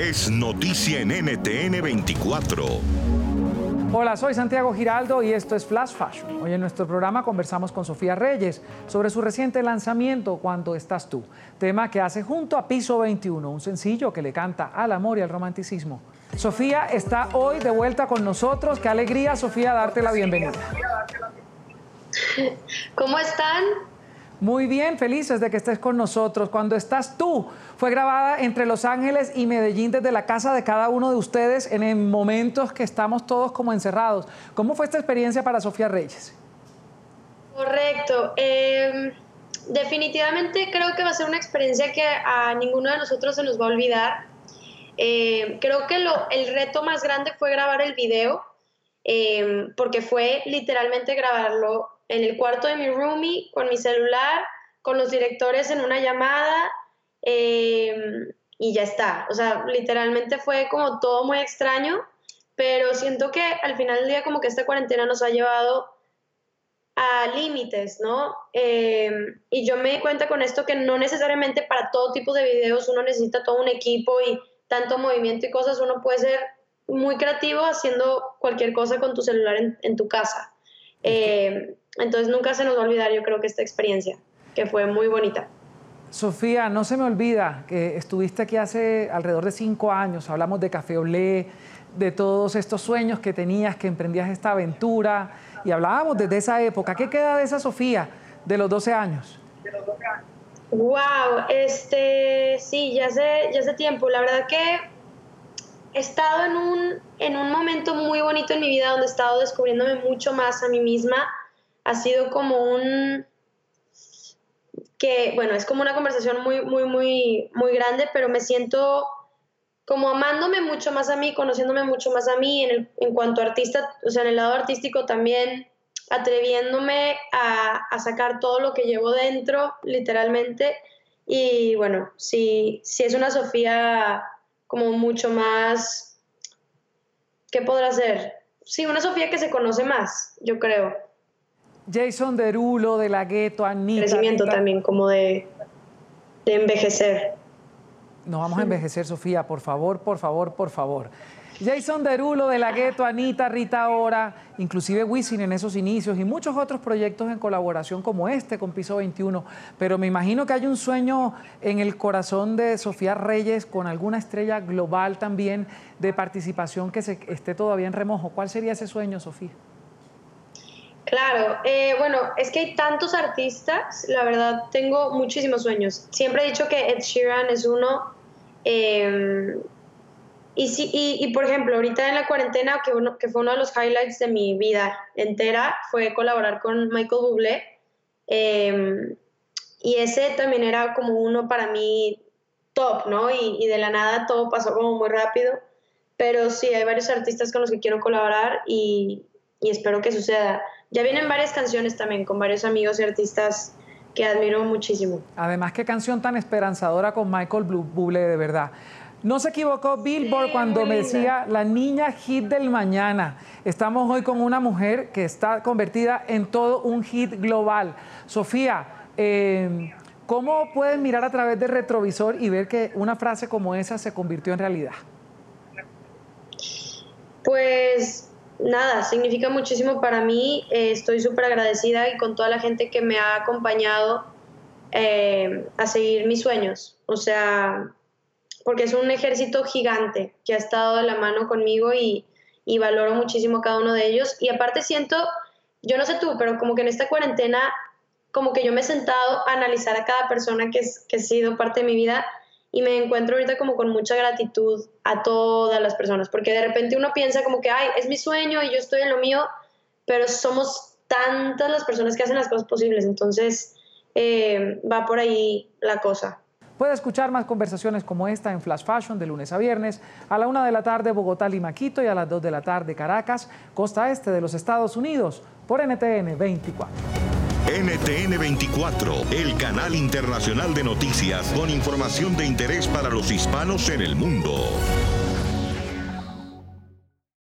es noticia en NTN 24. Hola, soy Santiago Giraldo y esto es Flash Fashion. Hoy en nuestro programa conversamos con Sofía Reyes sobre su reciente lanzamiento Cuando estás tú, tema que hace junto a Piso 21, un sencillo que le canta al amor y al romanticismo. Sofía está hoy de vuelta con nosotros. Qué alegría, Sofía, darte la bienvenida. ¿Cómo están? Muy bien, felices de que estés con nosotros. Cuando estás tú, fue grabada entre Los Ángeles y Medellín desde la casa de cada uno de ustedes en momentos que estamos todos como encerrados. ¿Cómo fue esta experiencia para Sofía Reyes? Correcto. Em, definitivamente creo que va a ser una experiencia que a ninguno de nosotros se nos va a olvidar. Em, creo que el reto más grande fue grabar el video, em, porque fue literalmente grabarlo en el cuarto de mi roomie, con mi celular, con los directores en una llamada em, y ya está. O sea, literalmente fue como todo muy extraño, pero siento que al final del día como que esta cuarentena nos ha llevado a límites, ¿no? Em, y yo me di cuenta con esto que no necesariamente para todo tipo de videos uno necesita todo un equipo y tanto movimiento y cosas, uno puede ser muy creativo haciendo cualquier cosa con tu celular en, tu casa. Eh, entonces nunca se nos va a olvidar, yo creo que esta experiencia, que fue muy bonita. Sofía, no se me olvida que estuviste aquí hace alrededor de cinco años, hablamos de Café Olé, de todos estos sueños que tenías, que emprendías esta aventura, y hablábamos desde esa época. ¿Qué queda de esa Sofía de los 12 años? Wow, este, sí, ya hace, ya hace tiempo. La verdad que he estado en un, en bonito en mi vida donde he estado descubriéndome mucho más a mí misma ha sido como un que, bueno, es como una conversación muy, muy, muy, muy grande, pero me siento como amándome mucho más a mí, conociéndome mucho más a mí en, en cuanto a artista, o sea, en el lado artístico también, atreviéndome a, a, sacar todo lo que llevo dentro, literalmente. Y bueno, sí, sí es una Sofía como mucho más, ¿qué podrá ser? Sí, una Sofía que se conoce más, yo creo. Jason Derulo, de la Gueto, Anita. Crecimiento también, como de, de envejecer. No vamos a envejecer, Sofía, por favor, por favor, por favor. Jason Derulo de la Gueto, Anita, Rita Ora, inclusive Wisin en esos inicios y muchos otros proyectos en colaboración como este con Piso 21. Pero me imagino que hay un sueño en el corazón de Sofía Reyes con alguna estrella global también de participación que se, esté todavía en remojo. ¿Cuál sería ese sueño, Sofía? Claro, eh, bueno, es que hay tantos artistas, la verdad tengo muchísimos sueños. Siempre he dicho que Ed Sheeran es uno. Em, y, sí, y, por ejemplo, ahorita en la cuarentena, que, uno, que fue uno de los highlights de mi vida entera, fue colaborar con Michael Bublé. Em, y ese también era como uno para mí top, ¿no? Y, y de la nada todo pasó como muy rápido. Pero sí, hay varios artistas con los que quiero colaborar y, y espero que suceda. Ya vienen varias canciones también con varios amigos y artistas que admiro muchísimo. Además, qué canción tan esperanzadora con Michael Bublé, de verdad. No se equivocó Billboard cuando me decía la niña hit del mañana. Estamos hoy con una mujer que está convertida en todo un hit global. Sofía, eh, ¿cómo puedes mirar a través del retrovisor y ver que una frase como esa se convirtió en realidad? Pues nada, significa muchísimo para mí. Eh, estoy súper agradecida y con toda la gente que me ha acompañado eh, a seguir mis sueños. O sea, porque es un ejército gigante que ha estado de la mano conmigo y, valoro muchísimo cada uno de ellos. Y aparte siento, yo no sé tú, pero como que en esta cuarentena, como que yo me he sentado a analizar a cada persona que, que ha sido parte de mi vida y me encuentro ahorita como con mucha gratitud a todas las personas, porque de repente uno piensa como que, ay, es mi sueño y yo estoy en lo mío, pero somos tantas las personas que hacen las cosas posibles, entonces eh, va por ahí la cosa. Puede escuchar más conversaciones como esta en Flash Fashion de lunes a viernes, a la una de la tarde Bogotá, Lima, Quito y a las 2 de la tarde Caracas, costa este de los Estados Unidos, por NTN 24. NTN 24, el canal internacional de noticias con información de interés para los hispanos en el mundo.